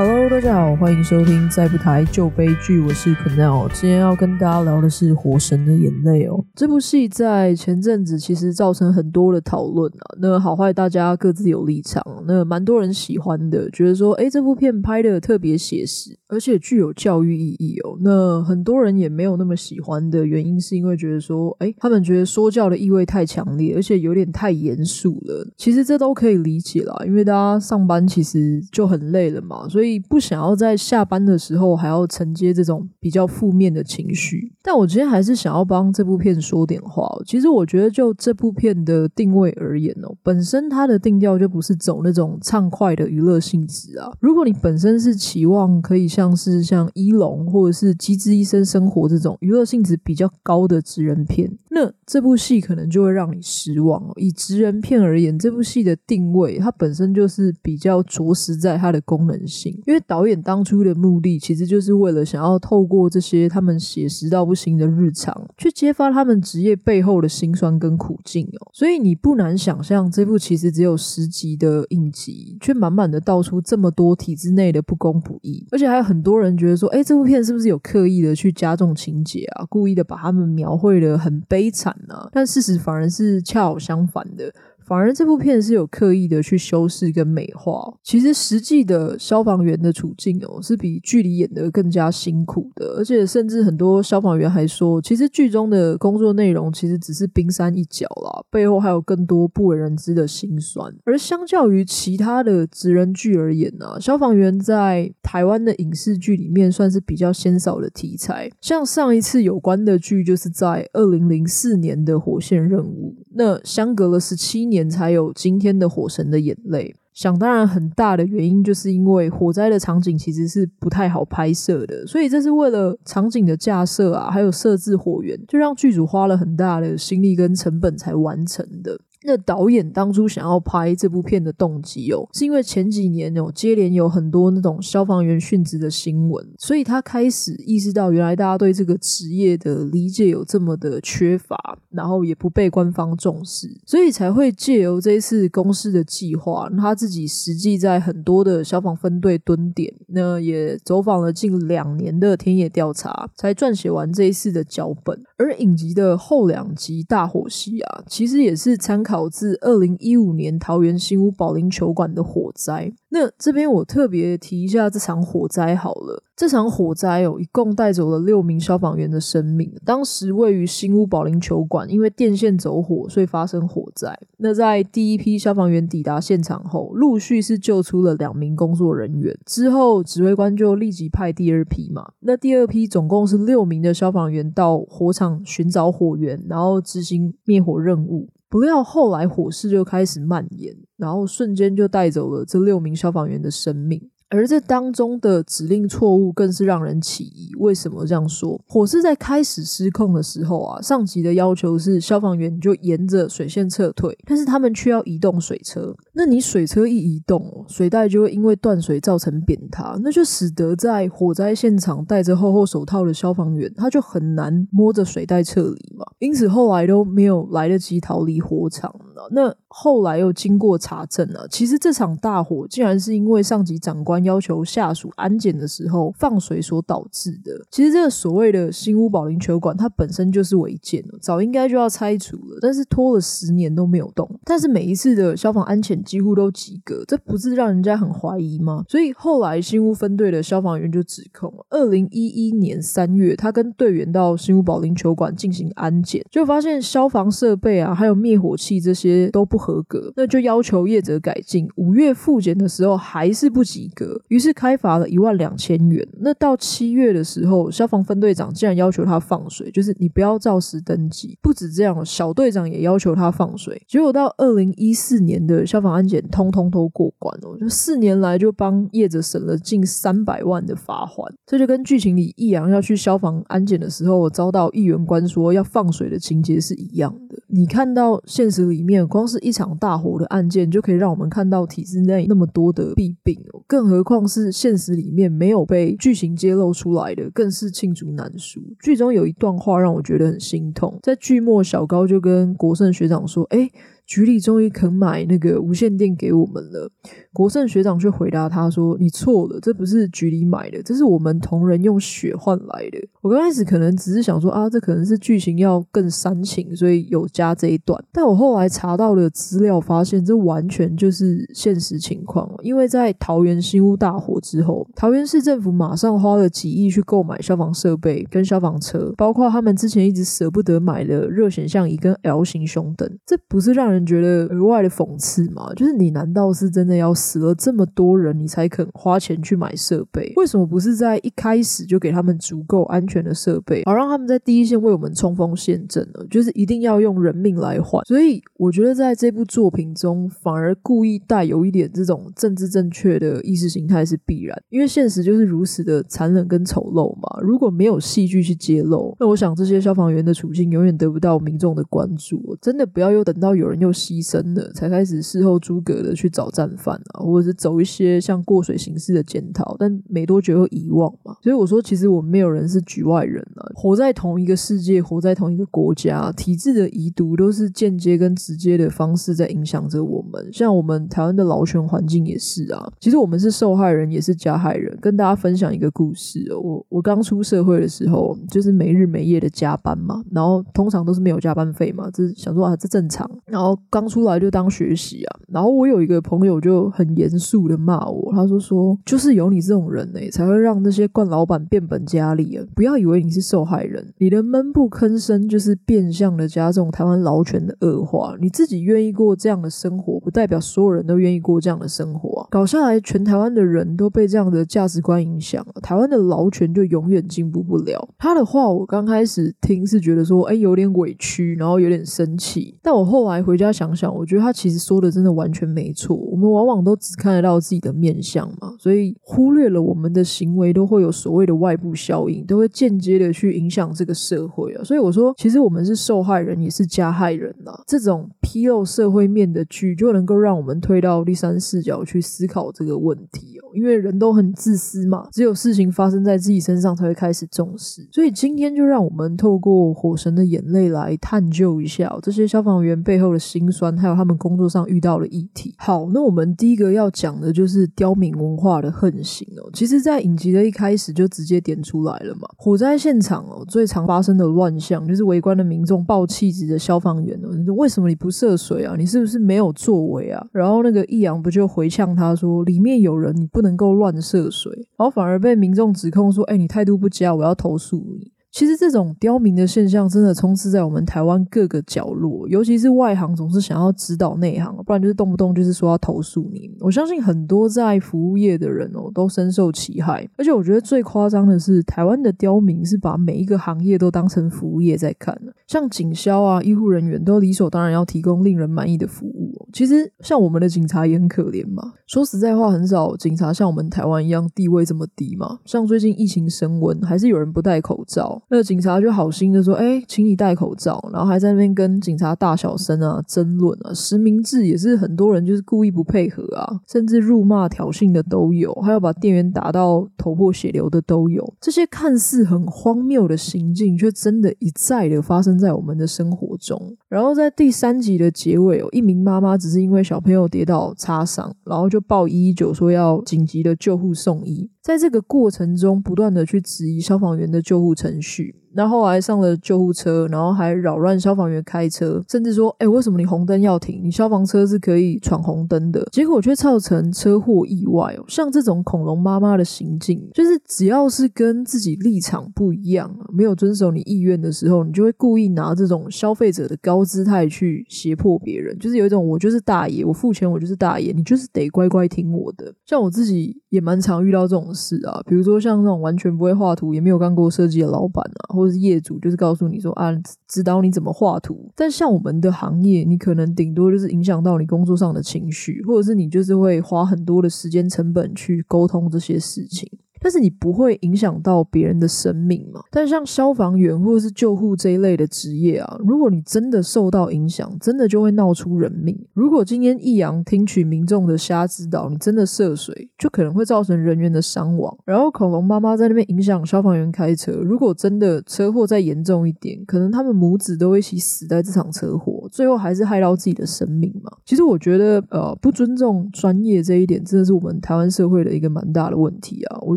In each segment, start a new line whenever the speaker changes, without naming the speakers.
Hello，大家好，欢迎收听再不台旧悲剧，我是 c a n e l 今天要跟大家聊的是《火神的眼泪》哦。这部戏在前阵子其实造成很多的讨论啊，那好坏大家各自有立场，那蛮多人喜欢的，觉得说，诶，这部片拍的特别写实，而且具有教育意义哦。那很多人也没有那么喜欢的原因，是因为觉得说，诶，他们觉得说教的意味太强烈，而且有点太严肃了。其实这都可以理解啦，因为大家上班其实就很累了嘛，所以。不想要在下班的时候还要承接这种比较负面的情绪，但我今天还是想要帮这部片说点话。其实我觉得就这部片的定位而言哦，本身它的定调就不是走那种畅快的娱乐性质啊。如果你本身是期望可以像是像一龙或者是机智医生生活这种娱乐性质比较高的职人片，那这部戏可能就会让你失望哦。以职人片而言，这部戏的定位它本身就是比较着实在它的功能性。因为导演当初的目的，其实就是为了想要透过这些他们写实到不行的日常，去揭发他们职业背后的辛酸跟苦境哦。所以你不难想象，这部其实只有十集的影集，却满满的道出这么多体制内的不公不义，而且还有很多人觉得说，哎，这部片是不是有刻意的去加重情节啊？故意的把他们描绘的很悲惨啊？但事实反而是恰好相反的。反而这部片是有刻意的去修饰跟美化。其实实际的消防员的处境哦，是比剧里演的更加辛苦的。而且甚至很多消防员还说，其实剧中的工作内容其实只是冰山一角啦，背后还有更多不为人知的辛酸。而相较于其他的职人剧而言呢、消防员在台湾的影视剧里面算是比较鲜少的题材。像上一次有关的剧，就是在二零零四年的《火线任务》，那相隔了十七年。才有今天的《火神的眼泪》。想当然，很大的原因就是因为火灾的场景其实是不太好拍摄的，所以这是为了场景的架设啊，还有设置火源，就让剧组花了很大的心力跟成本才完成的。那导演当初想要拍这部片的动机哦，是因为前几年有接连有很多那种消防员殉职的新闻，所以他开始意识到，原来大家对这个职业的理解有这么的缺乏，然后也不被官方重视，所以才会借由这一次公司的计划，他自己实际在很多的消防分队蹲点，那也走访了近两年的田野调查，才撰写完这一次的脚本。而影集的后两集大火戏啊，其实也是参考。导致二零一五年桃园新屋保龄球馆的火灾。那这边我特别提一下这场火灾好了。这场火灾哦，一共带走了六名消防员的生命。当时位于新屋保龄球馆，因为电线走火，所以发生火灾。那在第一批消防员抵达现场后，陆续是救出了两名工作人员。之后指挥官就立即派第二批嘛。那第二批总共是六名的消防员到火场寻找火源，然后执行灭火任务。不料后来火势就开始蔓延，然后瞬间就带走了这六名消防员的生命。而这当中的指令错误更是让人起疑。为什么这样说？火势在开始失控的时候啊，上级的要求是消防员就沿着水线撤退，但是他们却要移动水车。那你水车一移动，水带就会因为断水造成扁塌，那就使得在火灾现场戴着厚厚手套的消防员，他就很难摸着水带撤离嘛。因此后来都没有来得及逃离火场了。那后来又经过查证啊，其实这场大火竟然是因为上级长官。要求下属安检的时候放水所导致的。其实这个所谓的新屋保龄球馆，它本身就是违建了，早应该就要拆除了，但是拖了十年都没有动。但是每一次的消防安检几乎都及格，这不是让人家很怀疑吗？所以后来新屋分队的消防员就指控，二零一一年三月，他跟队员到新屋保龄球馆进行安检，就发现消防设备啊，还有灭火器这些都不合格，那就要求业者改进。五月复检的时候还是不及格。于是开罚了一万两千元。那到七月的时候，消防分队长竟然要求他放水，就是你不要照实登记。不止这样，小队长也要求他放水。结果到二零一四年的消防安检，通通都过关了。就四年来就帮业者省了近三百万的罚款。这就跟剧情里易阳要去消防安检的时候，遭到议员官说要放水的情节是一样的。你看到现实里面，光是一场大火的案件，就可以让我们看到体制内那么多的弊病哦。更何况是现实里面没有被剧情揭露出来的，更是罄竹难书。剧中有一段话让我觉得很心痛，在剧末，小高就跟国胜学长说：“哎。”局里终于肯买那个无线电给我们了。国胜学长却回答他说：“你错了，这不是局里买的，这是我们同仁用血换来的。”我刚开始可能只是想说啊，这可能是剧情要更煽情，所以有加这一段。但我后来查到了资料，发现这完全就是现实情况。因为在桃园新屋大火之后，桃园市政府马上花了几亿去购买消防设备跟消防车，包括他们之前一直舍不得买的热显像仪跟 L 型胸灯。这不是让人觉得额外的讽刺吗？就是你难道是真的要死了这么多人，你才肯花钱去买设备？为什么不是在一开始就给他们足够安全的设备，好让他们在第一线为我们冲锋陷阵呢？就是一定要用人命来换。所以我觉得在这部作品中，反而故意带有一点这种政治正确的意识形态是必然，因为现实就是如此的残忍跟丑陋嘛。如果没有戏剧去揭露，那我想这些消防员的处境永远得不到民众的关注。真的不要又等到有人又牺牲了，才开始事后诸葛的去找战犯啊，或者是走一些像过水形式的检讨，但没多久又遗忘嘛。所以我说，其实我们没有人是局外人啊，活在同一个世界，活在同一个国家，体制的遗毒都是间接跟直接的方式在影响着我们。像我们台湾的劳权环境也是啊，其实我们是受害人，也是加害人。跟大家分享一个故事哦，我我刚出社会的时候，就是没日没夜的加班嘛，然后通常都是没有加班费嘛，就是想说啊，这正常。然后刚出来就当学习啊，然后我有一个朋友就很严肃的骂我，他说说就是有你这种人呢，才会让那些惯老板变本加厉啊！不要以为你是受害人，你的闷不吭声就是变相的加重台湾劳权的恶化。你自己愿意过这样的生活，不代表所有人都愿意过这样的生活啊！搞下来，全台湾的人都被这样的价值观影响了，台湾的劳权就永远进步不了。他的话我刚开始听是觉得说，哎，有点委屈，然后有点生气。但我后来回家想想，我觉得他其实说的真的完全没错。我们往往都只看得到自己的面相嘛，所以忽略了我们的行为都会有所谓的外部效应，都会间接的去影响这个社会啊。所以我说，其实我们是受害人，也是加害人呐。这种披露社会面的剧，就能够让我们推到第三视角去思考这个问题哦。因为人都很自私嘛，只有事情发生在自己身上才会开始重视。所以今天就让我们透过《火神的眼泪》来探究一下这些消防员背后的辛酸，还有他们工作上遇到的议题。好，那我们第一个要讲的就是刁民文化的横行哦。其实，在影集的一开始就直接点出来了嘛。火灾现场哦，最常发生的乱象就是围观的民众爆气质的消防员哦，为什么你不涉水啊？你是不是没有作为啊？然后那个易阳不就回呛他说，里面有人，你不能够乱涉水，然后反而被民众指控说，哎，你态度不佳，我要投诉你。其实这种刁民的现象真的充斥在我们台湾各个角落，尤其是外行总是想要指导内行，不然就是动不动就是说要投诉你。我相信很多在服务业的人哦，都深受其害。而且我觉得最夸张的是，台湾的刁民是把每一个行业都当成服务业在看，像警消啊、医护人员都理所当然要提供令人满意的服务。其实像我们的警察也很可怜嘛。说实在话，很少警察像我们台湾一样地位这么低嘛。像最近疫情升温，还是有人不戴口罩，那个警察就好心的说：“哎，请你戴口罩。”然后还在那边跟警察大小声啊争论啊。实名制也是很多人就是故意不配合啊，甚至辱骂挑衅的都有，还有把店员打到头破血流的都有。这些看似很荒谬的行径，却真的一再的发生在我们的生活中。然后在第三集的结尾，有一名妈妈。只是因为小朋友跌倒擦伤，然后就报一一九说要紧急的救护送医，在这个过程中不断的去质疑消防员的救护程序。那后来上了救护车，然后还扰乱消防员开车，甚至说：“哎，为什么你红灯要停？你消防车是可以闯红灯的。”结果却造成车祸意外哦。像这种恐龙妈妈的行径，就是只要是跟自己立场不一样，没有遵守你意愿的时候，你就会故意拿这种消费者的高姿态去胁迫别人，就是有一种我就是大爷，我付钱我就是大爷，你就是得乖乖听我的。像我自己也蛮常遇到这种事啊，比如说像那种完全不会画图，也没有干过设计的老板啊，或者是业主，就是告诉你说啊，指导你怎么画图。但像我们的行业，你可能顶多就是影响到你工作上的情绪，或者是你就是会花很多的时间成本去沟通这些事情。但是你不会影响到别人的生命嘛。但像消防员或者是救护这一类的职业啊，如果你真的受到影响，真的就会闹出人命。如果今天易阳听取民众的瞎指导，你真的涉水，就可能会造成人员的伤亡。然后恐龙妈妈在那边影响消防员开车，如果真的车祸再严重一点，可能他们母子都会一起死在这场车祸，最后还是害到自己的生命嘛。其实我觉得，呃，不尊重专业这一点，真的是我们台湾社会的一个蛮大的问题啊。我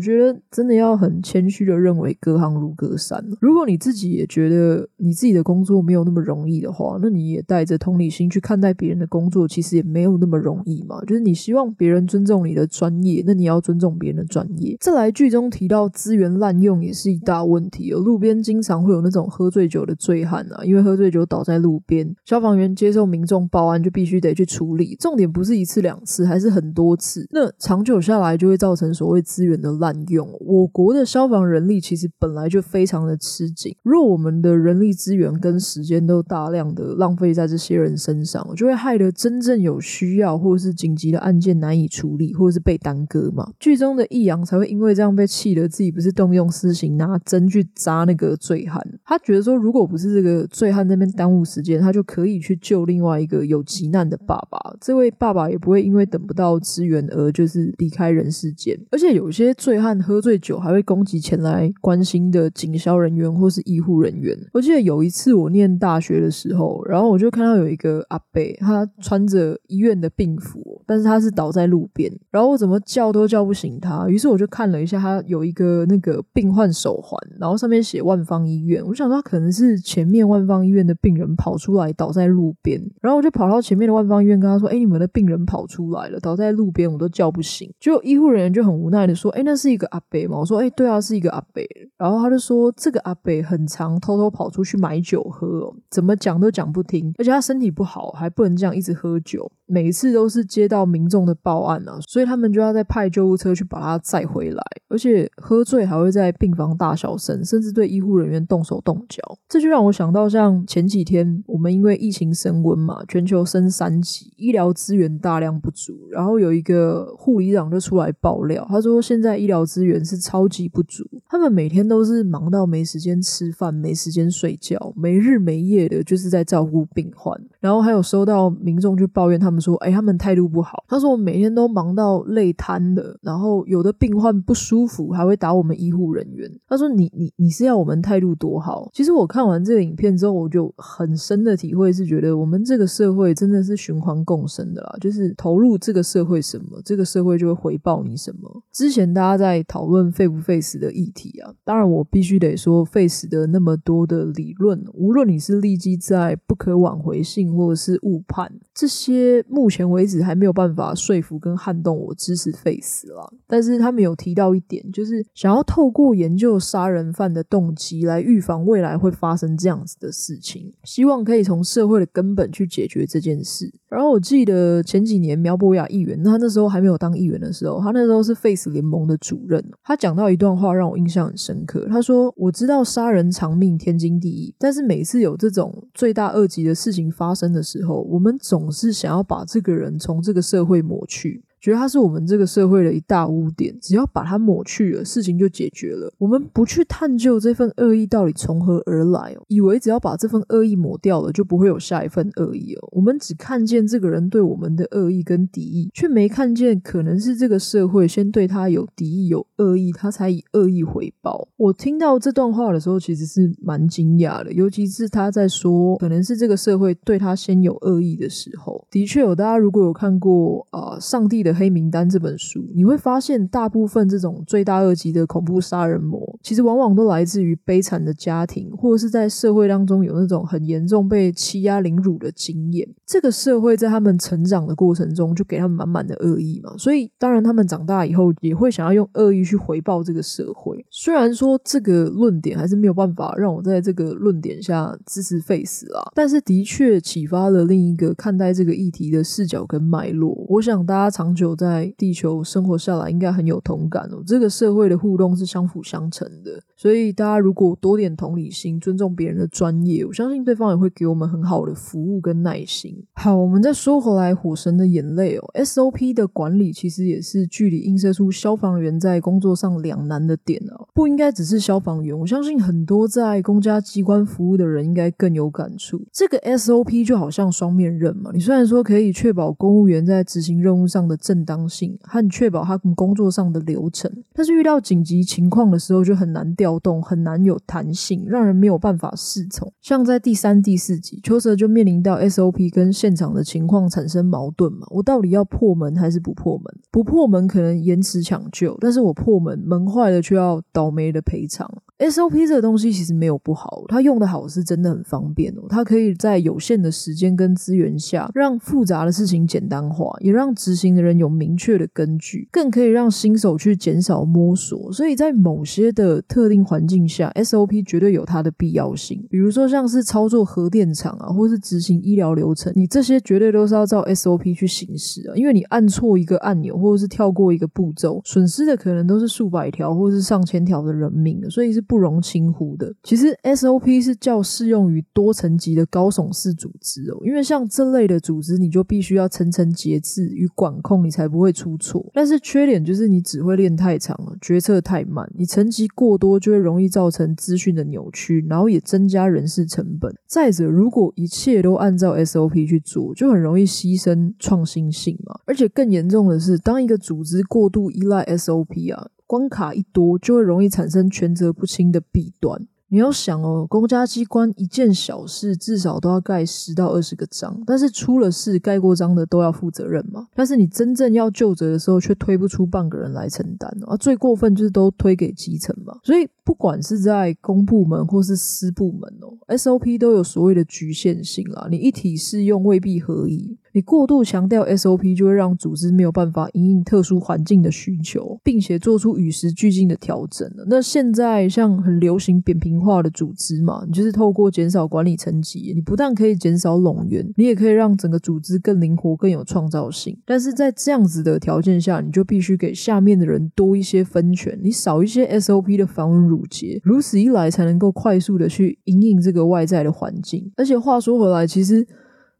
觉得觉得真的要很谦虚的认为，隔行如隔山。如果你自己也觉得你自己的工作没有那么容易的话，那你也带着同理心去看待别人的工作，其实也没有那么容易嘛。就是你希望别人尊重你的专业，那你要尊重别人的专业。再来，剧中提到资源滥用也是一大问题哦。路边经常会有那种喝醉酒的醉汉啊，因为喝醉酒倒在路边，消防员接受民众报案就必须得去处理。重点不是一次两次，还是很多次。那长久下来就会造成所谓资源的滥用。我国的消防人力其实本来就非常的吃紧，如果我们的人力资源跟时间都大量的浪费在这些人身上，就会害得真正有需要或是紧急的案件难以处理，或是被耽搁嘛。剧中的易阳才会因为这样被气得自己不是动用私刑拿针去扎那个醉汉，他觉得说如果不是这个醉汉那边耽误时间，他就可以去救另外一个有急难的爸爸。这位爸爸也不会因为等不到支援而就是离开人世间。而且有些醉汉喝醉酒还会攻击前来关心的警消人员或是医护人员。我记得有一次我念大学的时候，然后我就看到有一个阿伯，他穿着医院的病服，但是他是倒在路边，然后我怎么叫都叫不醒他。于是我就看了一下，他有一个那个病患手环，然后上面写万方医院。我想说他可能是前面万方医院的病人跑出来倒在路边，然后我就跑到前面的万方医院跟他说：“哎，你们的病人跑出来了，倒在路边，我都叫不醒。”就医护人员就很无奈的说：“哎，那是一个 个阿伯吗？”我说：“哎，对啊，是一个阿伯。”然后他就说：“这个阿伯很常偷偷跑出去买酒喝，怎么讲都讲不听，而且他身体不好，还不能这样一直喝酒。每一次都是接到民众的报案啊，所以他们就要再派救护车去把他载回来，而且喝醉还会在病房大小声，甚至对医护人员动手动脚。这就让我想到，像前几天我们因为疫情升温嘛，全球升三级，医疗资源大量不足，然后有一个护理长就出来爆料，他说现在医疗资源是超级不足，他们每天都是忙到没时间吃饭，没时间睡觉，没日没夜的就是在照顾病患，然后还有收到民众去抱怨，他们说，哎，他们态度不好，他说我每天都忙到累瘫了，然后有的病患不舒服还会打我们医护人员，他说你你你是要我们态度多好？其实我看完这个影片之后，我就很深的体会是觉得我们这个社会真的是循环共生的啦，就是投入这个社会什么，这个社会就会回报你什么。之前大家在讨论费不费死的议题啊，当然我必须得说费死的那么多的理论，无论你是立基在不可挽回性或者是误判，这些目前为止还没有办法说服跟撼动我支持费死啦。但是他们有提到一点，就是想要透过研究杀人犯的动机来预防未来会发生这样子的事情，希望可以从社会的根本去解决这件事。然后我记得前几年苗博雅议员，他那时候还没有当议员的时候，他那时候是 Face 联盟的主任。他讲到一段话让我印象很深刻。他说：“我知道杀人偿命天经地义，但是每次有这种罪大恶极的事情发生的时候，我们总是想要把这个人从这个社会抹去。”觉得他是我们这个社会的一大污点，只要把它抹去了，事情就解决了。我们不去探究这份恶意到底从何而来哦，以为只要把这份恶意抹掉了，就不会有下一份恶意哦。我们只看见这个人对我们的恶意跟敌意，却没看见可能是这个社会先对他有敌意、有恶意，他才以恶意回报。我听到这段话的时候，其实是蛮惊讶的，尤其是他在说可能是这个社会对他先有恶意的时候。的确有，大家如果有看过啊、上帝的。黑名单这本书，你会发现，大部分这种罪大恶极的恐怖杀人魔，其实往往都来自于悲惨的家庭，或者是在社会当中有那种很严重被欺压凌辱的经验。这个社会在他们成长的过程中，就给他们满满的恶意嘛。所以，当然他们长大以后也会想要用恶意去回报这个社会。虽然说这个论点还是没有办法让我在这个论点下支持废死啊，但是的确启发了另一个看待这个议题的视角跟脉络。我想大家长久。久在地球生活下来，应该很有同感哦。这个社会的互动是相辅相成的，所以大家如果多点同理心，尊重别人的专业，我相信对方也会给我们很好的服务跟耐心。好，我们再说回来，《火神的眼泪》哦，SOP 的管理其实也是剧里映射出消防员在工作上两难的点哦。不应该只是消防员，我相信很多在公家机关服务的人应该更有感触。这个 SOP 就好像双面刃嘛，你虽然说可以确保公务员在执行任务上的正正当性和确保他们工作上的流程，但是遇到紧急情况的时候就很难调动，很难有弹性，让人没有办法适从。像在第三、第四集，秋泽就面临到 SOP 跟现场的情况产生矛盾嘛，我到底要破门还是不破门？不破门可能延迟抢救，但是我破门，门坏了却要倒霉的赔偿。SOP 这个东西其实没有不好，它用的好是真的很方便哦。它可以在有限的时间跟资源下，让复杂的事情简单化，也让执行的人有明确的根据，更可以让新手去减少摸索。所以在某些的特定环境下，SOP 绝对有它的必要性。比如说像是操作核电厂啊，或是执行医疗流程，你这些绝对都是要照 SOP 去行事啊。因为你按错一个按钮，或者是跳过一个步骤，损失的可能都是数百条或是上千条的人命，所以是。不容轻忽的。其实 SOP 是较适用于多层级的高耸式组织哦，因为像这类的组织，你就必须要层层节制与管控，你才不会出错。但是缺点就是你只会练太长了，决策太慢，你层级过多就会容易造成资讯的扭曲，然后也增加人事成本。再者，如果一切都按照 SOP 去做，就很容易牺牲创新性嘛。而且更严重的是，当一个组织过度依赖 SOP 啊。关卡一多，就会容易产生权责不清的弊端。你要想哦，公家机关一件小事至少都要盖十到二十个章，但是出了事盖过章的都要负责任嘛。但是你真正要就责的时候，却推不出半个人来承担啊！最过分就是都推给基层嘛。所以不管是在公部门或是私部门哦，SOP 都有所谓的局限性啦。你一体适用未必合宜。你过度强调 SOP，就会让组织没有办法因应特殊环境的需求，并且做出与时俱进的调整。那现在像很流行扁平化的组织嘛，你就是透过减少管理层级，你不但可以减少冗员，你也可以让整个组织更灵活、更有创造性。但是在这样子的条件下，你就必须给下面的人多一些分权，你少一些 SOP 的繁文缛节，如此一来才能够快速的去因应这个外在的环境。而且话说回来，其实。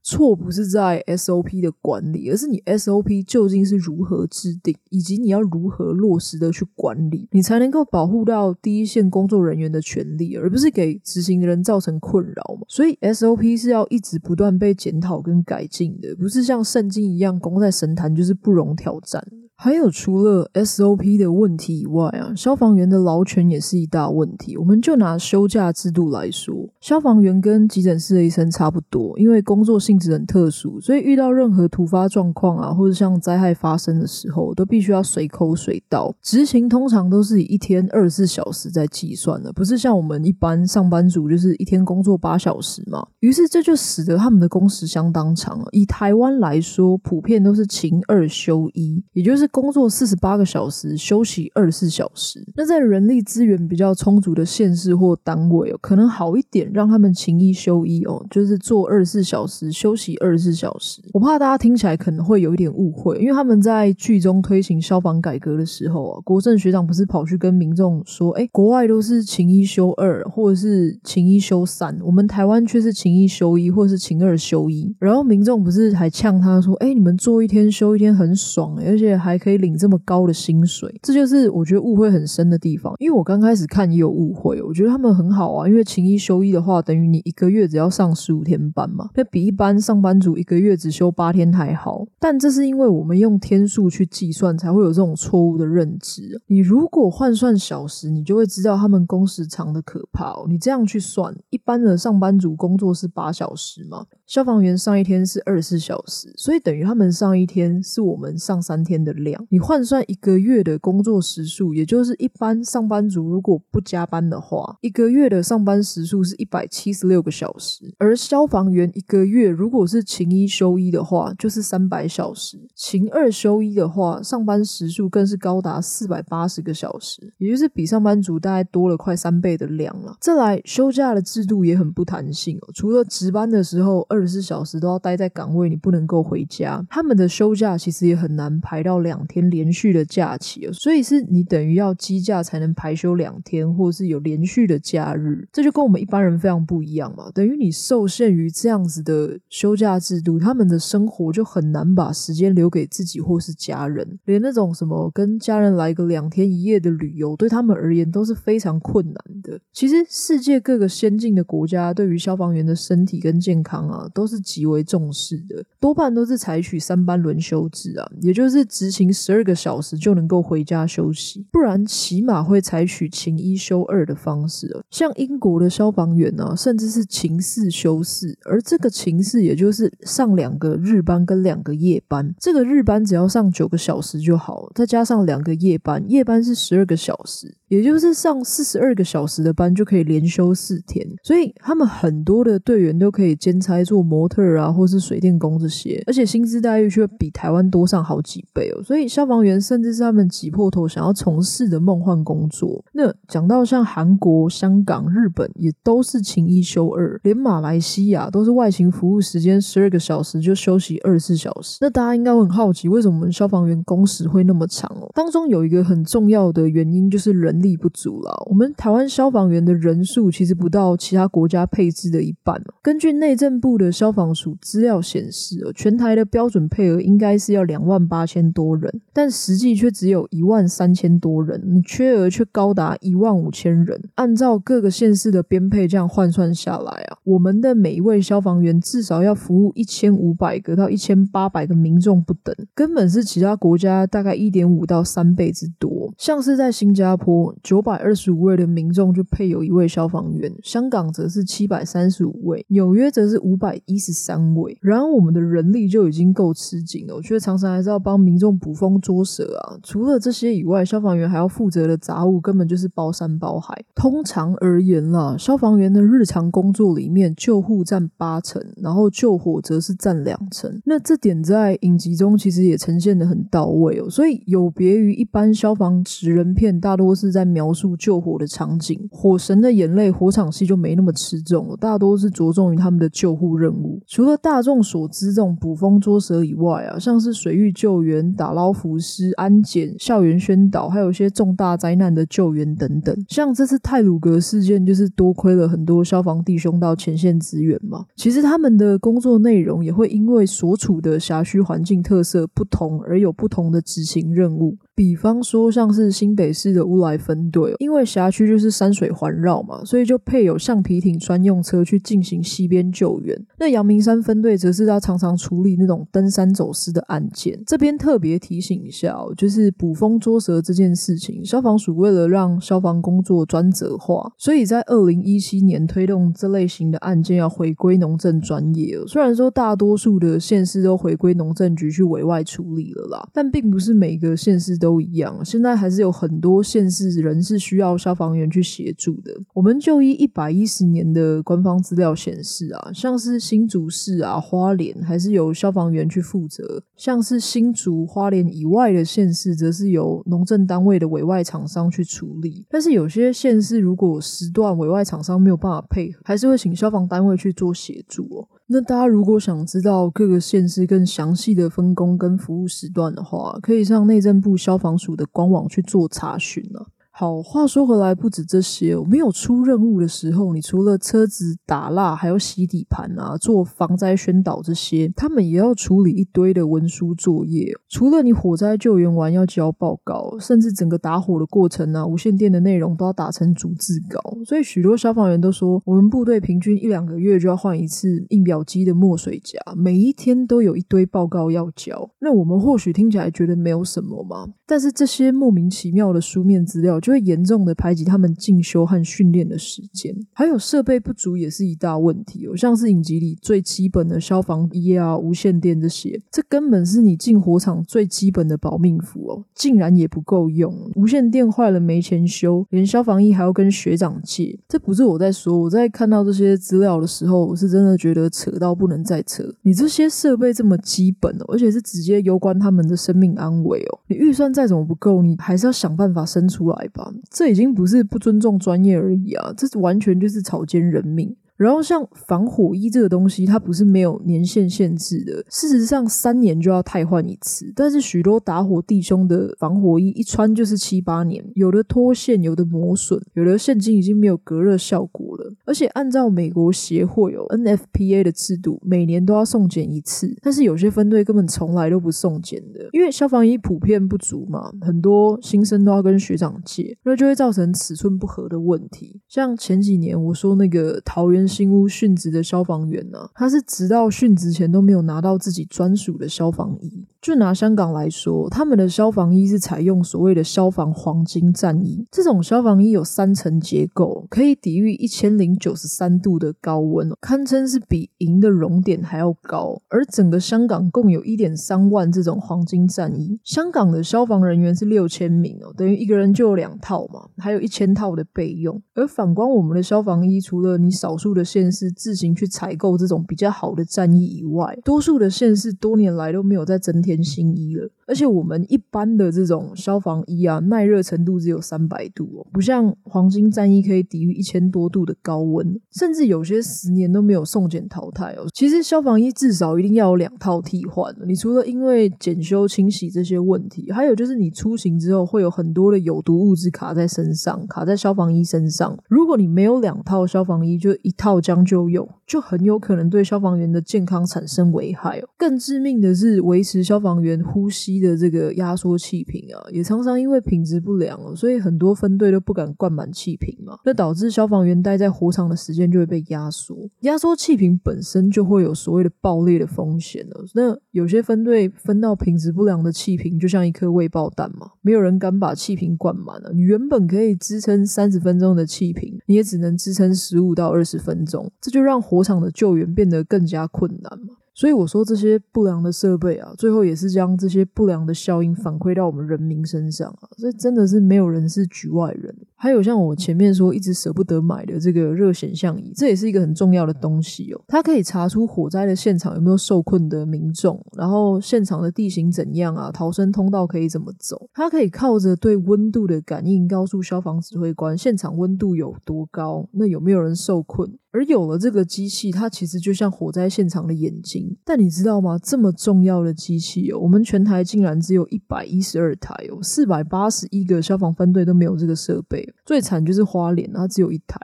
错不是在 SOP 的管理，而是你 SOP 究竟是如何制定，以及你要如何落实的去管理，你才能够保护到第一线工作人员的权利，而不是给执行的人造成困扰嘛。所以 SOP 是要一直不断被检讨跟改进的，不是像圣经一样供在神坛就是不容挑战。还有，除了 SOP 的问题以外啊，消防员的劳权也是一大问题。我们就拿休假制度来说，消防员跟急诊室的医生差不多，因为工作性质很特殊，所以遇到任何突发状况啊，或者像灾害发生的时候，都必须要随口随到。执勤通常都是以一天二十四小时在计算的，不是像我们一般上班族就是一天工作八小时嘛。于是这就使得他们的工时相当长。以台湾来说，普遍都是勤二休一，也就是。工作四十八个小时，休息二十四小时。那在人力资源比较充足的县市或单位哦，可能好一点，让他们勤一休一哦，就是做二十四小时，休息二十四小时。我怕大家听起来可能会有一点误会，因为他们在剧中推行消防改革的时候啊，国政学长不是跑去跟民众说，哎，国外都是勤一休二，或者是勤一休三，我们台湾却是勤一休一，或者是勤二休一。然后民众不是还呛他说，哎，你们做一天休一天很爽，而且还。可以领这么高的薪水，这就是我觉得误会很深的地方。因为我刚开始看也有误会，我觉得他们很好啊，因为勤一休一的话，等于你一个月只要上十五天班嘛，那比一般上班族一个月只休八天还好。但这是因为我们用天数去计算，才会有这种错误的认知。你如果换算小时，你就会知道他们工时长的可怕哦。你这样去算，一般的上班族工作是八小时嘛，消防员上一天是二十四小时，所以等于他们上一天是我们上三天的量。你换算一个月的工作时数，也就是一般上班族如果不加班的话，一个月的上班时数是一百七十六个小时。而消防员一个月如果是勤一休一的话，就是三百小时；勤二休一的话，上班时数更是高达四百八十个小时，也就是比上班族大概多了快三倍的量了。再来，休假的制度也很不弹性哦，除了值班的时候二十四小时都要待在岗位，你不能够回家。他们的休假其实也很难排到两两天连续的假期，所以是你等于要积假才能排休两天，或是有连续的假日。这就跟我们一般人非常不一样嘛，等于你受限于这样子的休假制度，他们的生活就很难把时间留给自己或是家人，连那种什么跟家人来个两天一夜的旅游，对他们而言都是非常困难的。其实世界各个先进的国家对于消防员的身体跟健康啊，都是极为重视的，多半都是采取三班轮休制啊，也就是执勤十二个小时就能够回家休息，不然起码会采取勤一休二的方式。像英国的消防员啊，甚至是勤四休四，而这个勤四也就是上两个日班跟两个夜班，这个日班只要上九个小时就好，再加上两个夜班，夜班是十二个小时。也就是上四十二个小时的班就可以连休四天，所以他们很多的队员都可以兼差做模特啊，或是水电工这些，而且薪资待遇却比台湾多上好几倍哦。所以消防员甚至是他们挤破头想要从事的梦幻工作。那讲到像韩国、香港、日本也都是勤一休二，连马来西亚都是外勤服务时间十二个小时就休息二十四小时。那大家应该会很好奇，为什么我们消防员工时会那么长哦？当中有一个很重要的原因就是人。力不足了。我们台湾消防员的人数其实不到其他国家配置的一半。根据内政部的消防署资料显示，全台的标准配额应该是要两万八千多人，但实际却只有一万三千多人，你缺额却高达一万五千人。按照各个县市的编配这样换算下来啊，我们的每一位消防员至少要服务一千五百个到一千八百个民众不等，根本是其他国家大概一点五到三倍之多。像是在新加坡。九百二十五位的民众就配有一位消防员，香港则是七百三十五位，纽约则是五百一十三位。然而，我们的人力就已经够吃紧了，却常常还是要帮民众补捕风捉蛇啊！除了这些以外，消防员还要负责的杂物根本就是包山包海。通常而言啦，消防员的日常工作里面，救护占八成，然后救火则是占两成。那这点在影集中其实也呈现得很到位哦。所以有别于一般消防职人片，大多是在描述救火的场景，火神的眼泪火场戏就没那么吃重了，大多是着重于他们的救护任务。除了大众所知这种捕风捉蛇以外啊，像是水域救援、打捞浮尸、安检、校园宣导，还有一些重大灾难的救援等等。像这次泰鲁格事件，就是多亏了很多消防弟兄到前线支援嘛。其实他们的工作内容也会因为所处的辖区环境特色不同，而有不同的执行任务。比方说，像是新北市的乌来分队，因为辖区就是山水环绕嘛，所以就配有橡皮艇专用车去进行溪边救援。那阳明山分队则是要常常处理那种登山走失的案件。这边特别提醒一下哦，就是捕风捉蛇这件事情，消防署为了让消防工作专责化，所以在二零一七年推动这类型的案件要回归农政专业。虽然说大多数的县市都回归农政局去委外处理了啦，但并不是每个县市。都一样，现在还是有很多县市人是需要消防员去协助的。我们就依一百一十年的官方资料显示啊，像是新竹市啊、花莲，还是由消防员去负责；像是新竹、花莲以外的县市，则是由农政单位的委外厂商去处理。但是有些县市如果时段委外厂商没有办法配合，还是会请消防单位去做协助哦。那大家如果想知道各个县市更详细的分工跟服务时段的话，可以上内政部消防署的官网去做查询了。好，话说回来，不止这些，我没有出任务的时候，你除了车子打蜡，还要洗底盘啊，做防灾宣导这些，他们也要处理一堆的文书作业。除了你火灾救援完要交报告，甚至整个打火的过程啊，无线电的内容都要打成逐字稿。所以许多消防员都说，我们部队平均一两个月就要换一次印表机的墨水夹，每一天都有一堆报告要交。那我们或许听起来觉得没有什么嘛，但是这些莫名其妙的书面资料就会严重的排挤他们进修和训练的时间。还有设备不足也是一大问题哦，像是影集里最基本的消防衣啊、无线电这些，这根本是你进火场最基本的保命符哦，竟然也不够用。无线电坏了没钱修，连消防衣还要跟学长借。这不是我在说，我在看到这些资料的时候，我是真的觉得扯到不能再扯。你这些设备这么基本哦，而且是直接攸关他们的生命安危哦，你预算再怎么不够，你还是要想办法生出来吧。这已经不是不尊重专业而已啊，这完全就是草菅人命。然后像防火衣这个东西，它不是没有年限限制的。事实上，三年就要汰换一次。但是许多打火弟兄的防火衣一穿就是七八年，有的脱线，有的磨损，有的现今已经没有隔热效果了。而且按照美国协会有 NFPA 的制度，每年都要送检一次。但是有些分队根本从来都不送检的，因为消防衣普遍不足嘛，很多新生都要跟学长借，那就会造成尺寸不合的问题。像前几年我说那个桃园。新屋殉职的消防员呢、他是直到殉职前都没有拿到自己专属的消防衣。就拿香港来说，他们的消防衣是采用所谓的消防黄金战衣。这种消防衣有三层结构，可以抵御一千零九十三度的高温，堪称是比银的熔点还要高。而整个香港共有一点三万这种黄金战衣。香港的消防人员是六千名哦，等于一个人就有两套嘛，还有一千套的备用。而反观我们的消防衣，除了你少数的县市自行去采购这种比较好的战衣以外，多数的县市多年来都没有再增添。新衣了，而且我们一般的这种消防衣啊，耐热程度只有三百度哦，不像黄金战衣可以抵御一千多度的高温，甚至有些十年都没有送检淘汰哦。其实消防衣至少一定要有两套替换，你除了因为检修清洗这些问题，还有就是你出行之后会有很多的有毒物质卡在身上，卡在消防衣身上。如果你没有两套消防衣，就一套将就用，就很有可能对消防员的健康产生危害哦。更致命的是维持消防员呼吸的这个压缩气瓶啊，也常常因为品质不良哦，所以很多分队都不敢灌满气瓶嘛，那导致消防员待在火场的时间就会被压缩。压缩气瓶本身就会有所谓的爆裂的风险了。那有些分队分到品质不良的气瓶，就像一颗未爆弹嘛，没有人敢把气瓶灌满了。你原本可以支撑三十分钟的气瓶，你也只能支撑十五到二十分钟，这就让火场的救援变得更加困难嘛。所以我说这些不良的设备啊，最后也是将这些不良的效应反馈到我们人民身上啊。所以真的是没有人是局外人。还有像我前面说一直舍不得买的这个热显像仪，这也是一个很重要的东西哦。它可以查出火灾的现场有没有受困的民众，然后现场的地形怎样啊，逃生通道可以怎么走。它可以靠着对温度的感应，告诉消防指挥官现场温度有多高，那有没有人受困。而有了这个机器，它其实就像火灾现场的眼睛。但你知道吗？这么重要的机器哦，我们全台竟然只有一百一十二台哦，四百八十一个消防分队都没有这个设备。最惨就是花莲，它只有一台，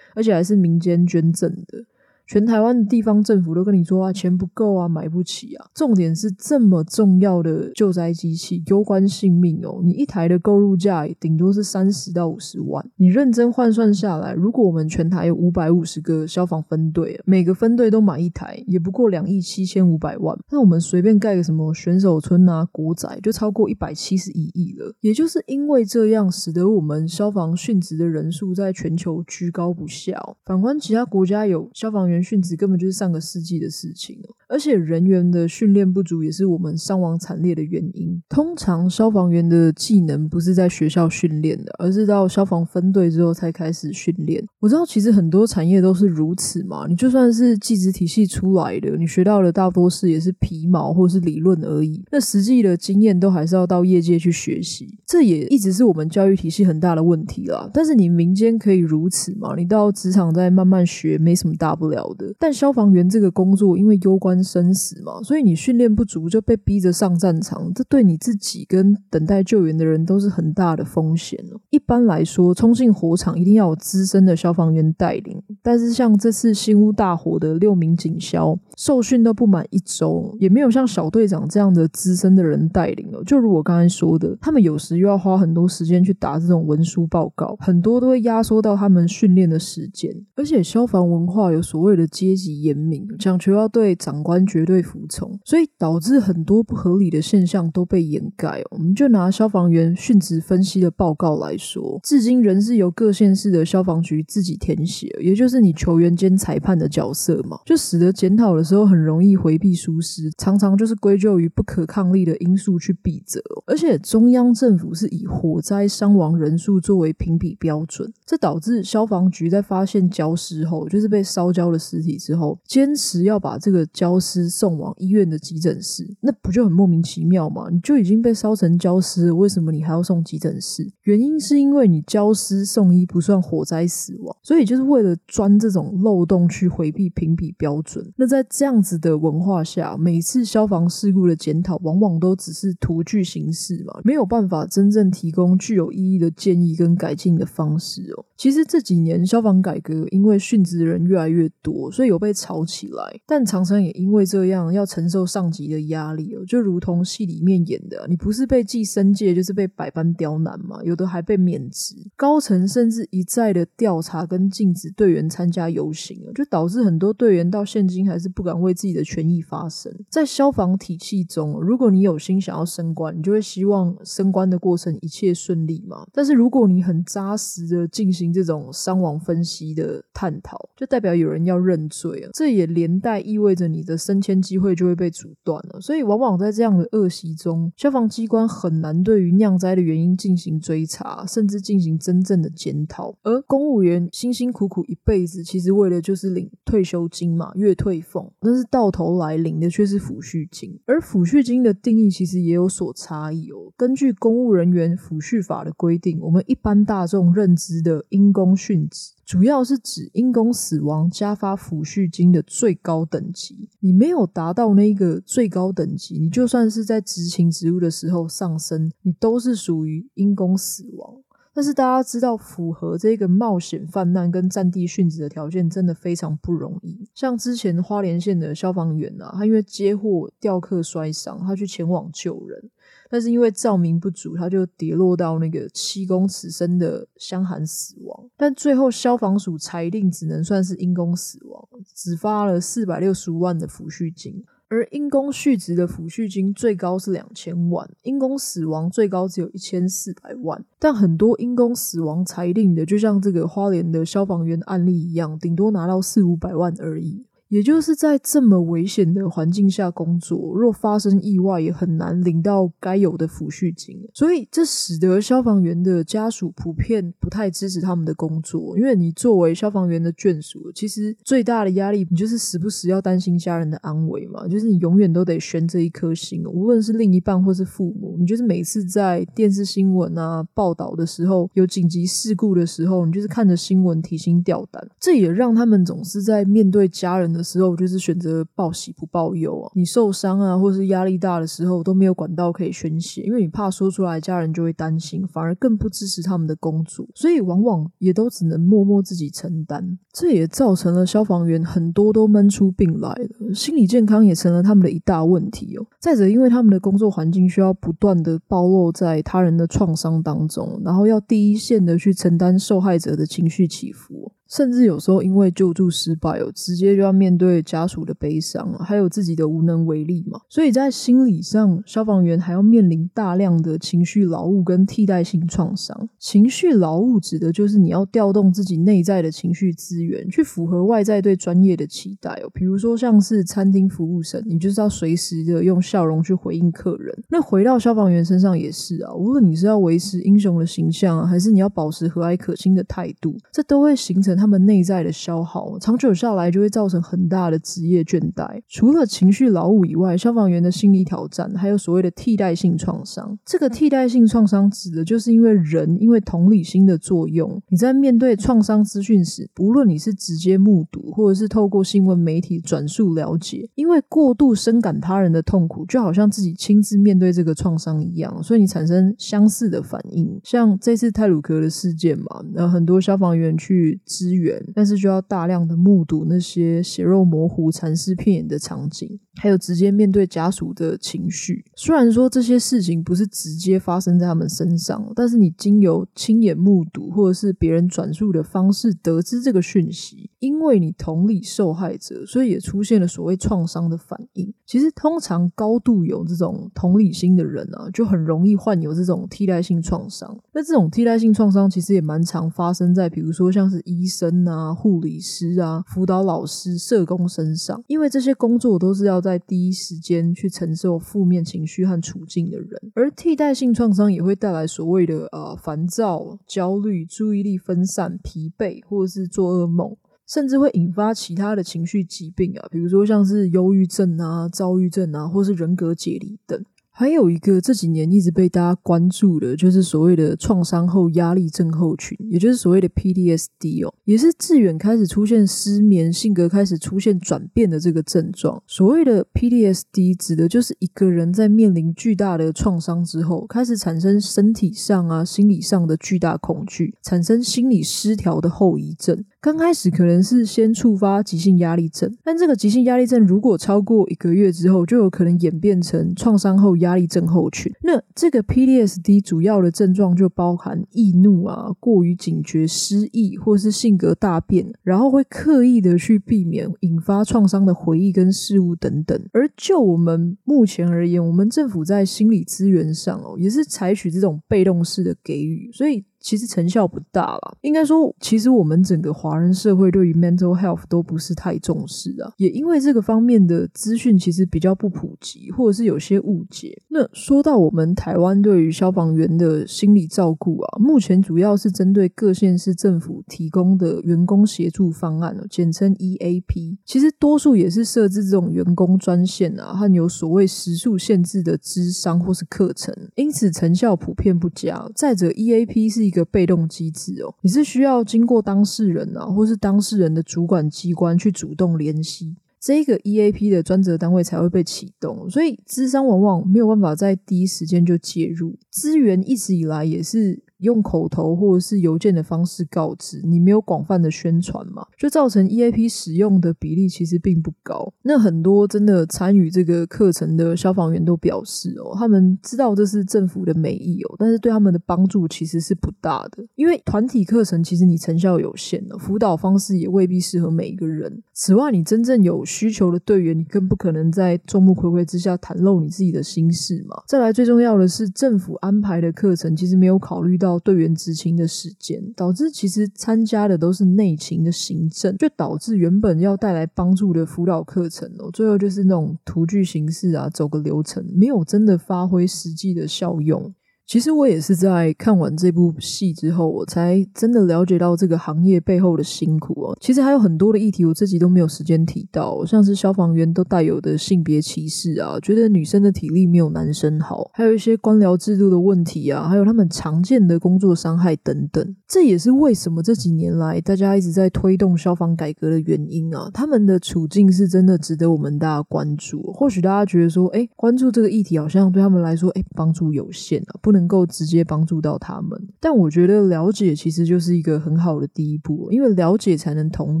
而且还是民间捐赠的。全台湾的地方政府都跟你说啊，钱不够啊，买不起啊。重点是这么重要的救灾机器，攸关性命哦。你一台的购入价顶多是三十到五十万，你认真换算下来，如果我们全台有五百五十个消防分队，每个分队都买一台，也不过两亿七千五百万。那我们随便盖个什么选手村啊、国宅，就超过一百七十一亿了。也就是因为这样，使得我们消防殉职的人数在全球居高不下。反观其他国家有消防员。殉职根本就是上个世纪的事情了，而且人员的训练不足也是我们伤亡惨烈的原因。通常消防员的技能不是在学校训练的，而是到消防分队之后才开始训练。我知道其实很多产业都是如此嘛，你就算是技职体系出来的，你学到的大多是也是皮毛或是理论而已。那实际的经验都还是要到业界去学习，这也一直是我们教育体系很大的问题啦。但是你民间可以如此嘛？你到职场再慢慢学，没什么大不了的。但消防员这个工作，因为攸关生死嘛，所以你训练不足就被逼着上战场，这对你自己跟等待救援的人都是很大的风险哦。一般来说，冲进火场一定要有资深的消防员带领，但是像这次新屋大火的六名警消，受训都不满一周，也没有像小队长这样的资深的人带领哦。就如我刚才说的，他们有时又要花很多时间去打这种文书报告，很多都会压缩到他们训练的时间，而且消防文化有所谓的。阶级严明，讲求要对长官绝对服从，所以导致很多不合理的现象都被掩盖。我们就拿消防员殉职分析的报告来说，至今仍是由各县市的消防局自己填写，也就是你球员兼裁判的角色嘛，就使得检讨的时候很容易回避疏失，常常就是归咎于不可抗力的因素去避责。而且中央政府是以火灾伤亡人数作为评比标准，这导致消防局在发现焦尸后，就是被烧焦的尸体之后，坚持要把这个焦尸送往医院的急诊室，那不就很莫名其妙吗？你就已经被烧成焦尸，为什么你还要送急诊室？原因是因为你焦尸送医不算火灾死亡，所以就是为了钻这种漏洞去回避评比标准。那在这样子的文化下，每次消防事故的检讨往往都只是图具形式嘛，没有办法真正提供具有意义的建议跟改进的方式哦。其实这几年消防改革，因为殉职的人越来越多，所以有被炒起来，但常常也因因为这样要承受上级的压力哦，就如同戏里面演的，你不是被记申诫，就是被百般刁难嘛，有的还被免职，高层甚至一再的调查跟禁止队员参加游行，就导致很多队员到现今还是不敢为自己的权益发声。在消防体系中，如果你有心想要升官，你就会希望升官的过程一切顺利嘛。但是如果你很扎实的进行这种伤亡分析的探讨，就代表有人要认罪啊，这也连带意味着你的升迁机会就会被阻断了。所以往往在这样的恶习中，消防机关很难对于酿灾的原因进行追查，甚至进行真正的检讨。而公务员辛辛苦苦一辈子，其实为了就是领退休金嘛，月退俸，但是到头来领的却是抚恤金。而抚恤金的定义其实也有所差异哦。根据公务人员抚恤法的规定，我们一般大众认知的因公殉职，主要是指因公死亡加发抚恤金的最高等级。你没有达到那个最高等级，你就算是在执勤职务的时候上升，你都是属于因公死亡。但是大家知道，符合这个冒险犯难跟战地殉职的条件，真的非常不容易。像之前花莲县的消防员啊，他因为接获吊客摔伤，他去前往救人。但是因为照明不足，他就跌落到那个七公尺深的箱涵死亡。但最后消防署裁定只能算是因公死亡，只发了四百六十五万的抚恤金。而因公殉职的抚恤金最高是两千万，因公死亡最高只有一千四百万。但很多因公死亡裁定的，就像这个花莲的消防员案例一样，顶多拿到四五百万而已。也就是在这么危险的环境下工作，若发生意外，也很难领到该有的抚恤金。所以，这使得消防员的家属普遍不太支持他们的工作。因为你作为消防员的眷属，其实最大的压力，你就是时不时要担心家人的安危嘛。就是你永远都得悬着一颗心，无论是另一半或是父母，你就是每次在电视新闻啊报道的时候，有紧急事故的时候，你就是看着新闻提心吊胆。这也让他们总是在面对家人的时候就是选择报喜不报忧啊！你受伤啊，或是压力大的时候都没有管道可以宣泄，因为你怕说出来家人就会担心，反而更不支持他们的工作，所以往往也都只能默默自己承担。这也造成了消防员很多都闷出病来了，心理健康也成了他们的一大问题哦。再者，因为他们的工作环境需要不断的暴露在他人的创伤当中，然后要第一线的去承担受害者的情绪起伏。甚至有时候因为救助失败哦，直接就要面对家属的悲伤，还有自己的无能为力嘛。所以在心理上，消防员还要面临大量的情绪劳务跟替代性创伤。情绪劳务指的就是你要调动自己内在的情绪资源，去符合外在对专业的期待哦。比如说像是餐厅服务生，你就是要随时的用笑容去回应客人。那回到消防员身上也是啊，无论你是要维持英雄的形象，还是你要保持和蔼可亲的态度，这都会形成。他们内在的消耗，长久下来就会造成很大的职业倦怠。除了情绪劳务以外，消防员的心理挑战还有所谓的替代性创伤。这个替代性创伤指的就是因为人因为同理心的作用，你在面对创伤资讯时，不论你是直接目睹，或者是透过新闻媒体转述了解，因为过度深感他人的痛苦，就好像自己亲自面对这个创伤一样，所以你产生相似的反应。像这次泰鲁克的事件嘛，那很多消防员去资源，但是就要大量的目睹那些血肉模糊、残尸片眼的场景，还有直接面对家属的情绪。虽然说这些事情不是直接发生在他们身上，但是你经由亲眼目睹或者是别人转述的方式得知这个讯息，因为你同理受害者，所以也出现了所谓创伤的反应。其实通常高度有这种同理心的人啊，就很容易患有这种替代性创伤。那这种替代性创伤其实也蛮常发生在，比如说像是医生啊、护理师啊、辅导老师、社工身上，因为这些工作都是要在第一时间去承受负面情绪和处境的人，而替代性创伤也会带来所谓的呃烦躁、焦虑、注意力分散、疲惫，或者是做噩梦，甚至会引发其他的情绪疾病啊，比如说像是忧郁症啊、躁郁症啊，或是人格解离等。还有一个这几年一直被大家关注的，就是所谓的创伤后压力症候群，也就是所谓的 PTSD 哦，也是志远开始出现失眠、性格开始出现转变的这个症状。所谓的 PTSD 指的就是一个人在面临巨大的创伤之后，开始产生身体上啊、心理上的巨大恐惧，产生心理失调的后遗症。刚开始可能是先触发急性压力症，但这个急性压力症如果超过一个月之后，就有可能演变成创伤后压压力症候群。那这个 PTSD 主要的症状就包含易怒啊、过于警觉、失忆，或是性格大变，然后会刻意的去避免引发创伤的回忆跟事物等等。而就我们目前而言，我们政府在心理资源上哦，也是采取这种被动式的给予，所以。其实成效不大啦，应该说，其实我们整个华人社会对于 mental health 都不是太重视啊，也因为这个方面的资讯其实比较不普及，或者是有些误解。那说到我们台湾对于消防员的心理照顾啊，目前主要是针对各县市政府提供的员工协助方案哦，简称 EAP。其实多数也是设置这种员工专线啊，和有所谓时数限制的咨商或是课程，因此成效普遍不佳。再者，EAP 是一个个被动机制哦，你是需要经过当事人啊，或是当事人的主管机关去主动联系，这个 EAP 的专责单位才会被启动，所以资商往往没有办法在第一时间就介入，资源一直以来也是。用口头或者是邮件的方式告知，你没有广泛的宣传嘛，就造成 EAP 使用的比例其实并不高。那很多真的参与这个课程的消防员都表示哦，他们知道这是政府的美意哦，但是对他们的帮助其实是不大的，因为团体课程其实你成效有限的，辅导方式也未必适合每一个人。此外，你真正有需求的队员，你更不可能在众目睽睽之下袒露你自己的心事嘛。再来，最重要的是政府安排的课程其实没有考虑到。到队员执勤的时间，导致其实参加的都是内勤的行政，就导致原本要带来帮助的辅导课程哦，最后就是那种图具形式啊，走个流程，没有真的发挥实际的效用。其实我也是在看完这部戏之后，我才真的了解到这个行业背后的辛苦哦。其实还有很多的议题，我自己都没有时间提到，像是消防员都带有的性别歧视啊，觉得女生的体力没有男生好，还有一些官僚制度的问题啊，还有他们常见的工作伤害等等。这也是为什么这几年来大家一直在推动消防改革的原因啊。他们的处境是真的值得我们大家关注。或许大家觉得说，哎，关注这个议题好像对他们来说，哎，帮助有限啊，不能。够直接帮助到他们，但我觉得了解其实就是一个很好的第一步，因为了解才能同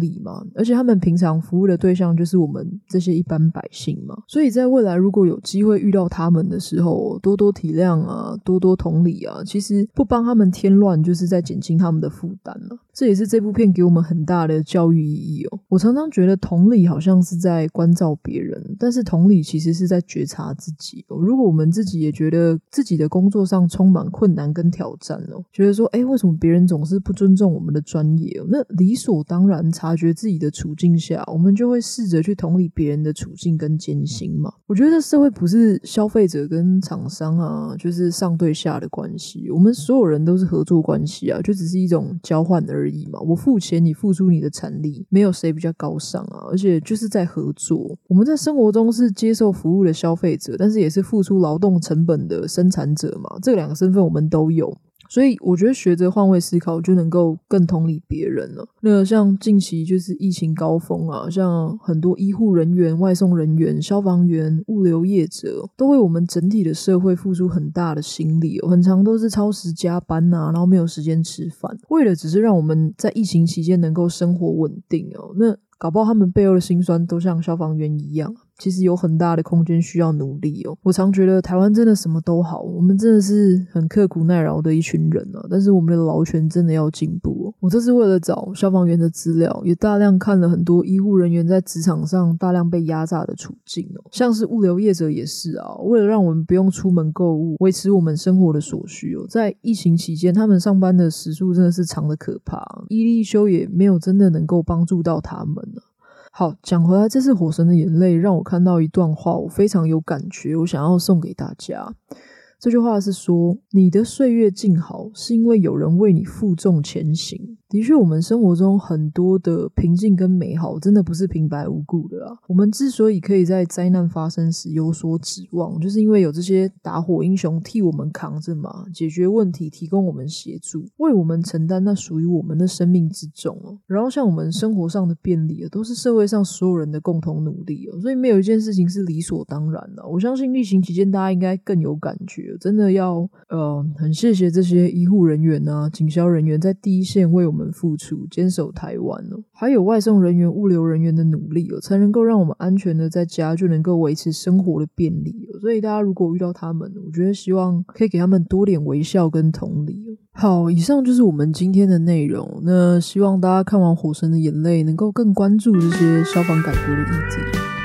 理嘛。而且他们平常服务的对象就是我们这些一般百姓嘛，所以在未来如果有机会遇到他们的时候，多多体谅啊，多多同理啊，其实不帮他们添乱，就是在减轻他们的负担了。这也是这部片给我们很大的教育意义哦。我常常觉得同理好像是在关照别人，但是同理其实是在觉察自己哦。如果我们自己也觉得自己的工作上充满困难跟挑战哦，觉得说，诶，为什么别人总是不尊重我们的专业哦？那理所当然察觉自己的处境下，我们就会试着去同理别人的处境跟艰辛嘛。我觉得社会不是消费者跟厂商啊，就是上对下的关系，我们所有人都是合作关系啊，就只是一种交换而已。而已嘛，我付钱，你付出你的产力，没有谁比较高尚啊，而且就是在合作。我们在生活中是接受服务的消费者，但是也是付出劳动成本的生产者嘛，这两个身份我们都有。所以我觉得学着换位思考，就能够更同理别人了。那像近期就是疫情高峰啊，像很多医护人员、外送人员、消防员、物流业者，都为我们整体的社会付出很大的心力哦。很常都是超时加班啊，然后没有时间吃饭，为了只是让我们在疫情期间能够生活稳定哦。那搞不好他们背后的辛酸都像消防员一样。其实有很大的空间需要努力哦。我常觉得台湾真的什么都好，我们真的是很刻苦耐劳的一群人啊。但是我们的劳权真的要进步哦。我这次为了找消防员的资料，也大量看了很多医护人员在职场上大量被压榨的处境哦。像是物流业者也是啊，为了让我们不用出门购物，维持我们生活的所需哦，在疫情期间，他们上班的时数真的是长得可怕，一例一休也没有真的能够帮助到他们呢。好，讲回来，这次《火神的眼泪》让我看到一段话，我非常有感觉，我想要送给大家。这句话是说：“你的岁月静好，是因为有人为你负重前行。”的确，我们生活中很多的平静跟美好，真的不是平白无故的啦。我们之所以可以在灾难发生时有所指望，就是因为有这些打火英雄替我们扛着嘛，解决问题，提供我们协助，为我们承担那属于我们的生命之重哦。然后，像我们生活上的便利啊，都是社会上所有人的共同努力哦。所以，没有一件事情是理所当然的。我相信疫情期间，大家应该更有感觉，真的要呃，很谢谢这些医护人员啊、警消人员在第一线为我们。们付出坚守台湾哦，还有外送人员、物流人员的努力哦，才能够让我们安全的在家就能够维持生活的便利哦。所以大家如果遇到他们，我觉得希望可以给他们多点微笑跟同理哦。好，以上就是我们今天的内容。那希望大家看完《火神的眼泪》能够更关注这些消防改革的议题。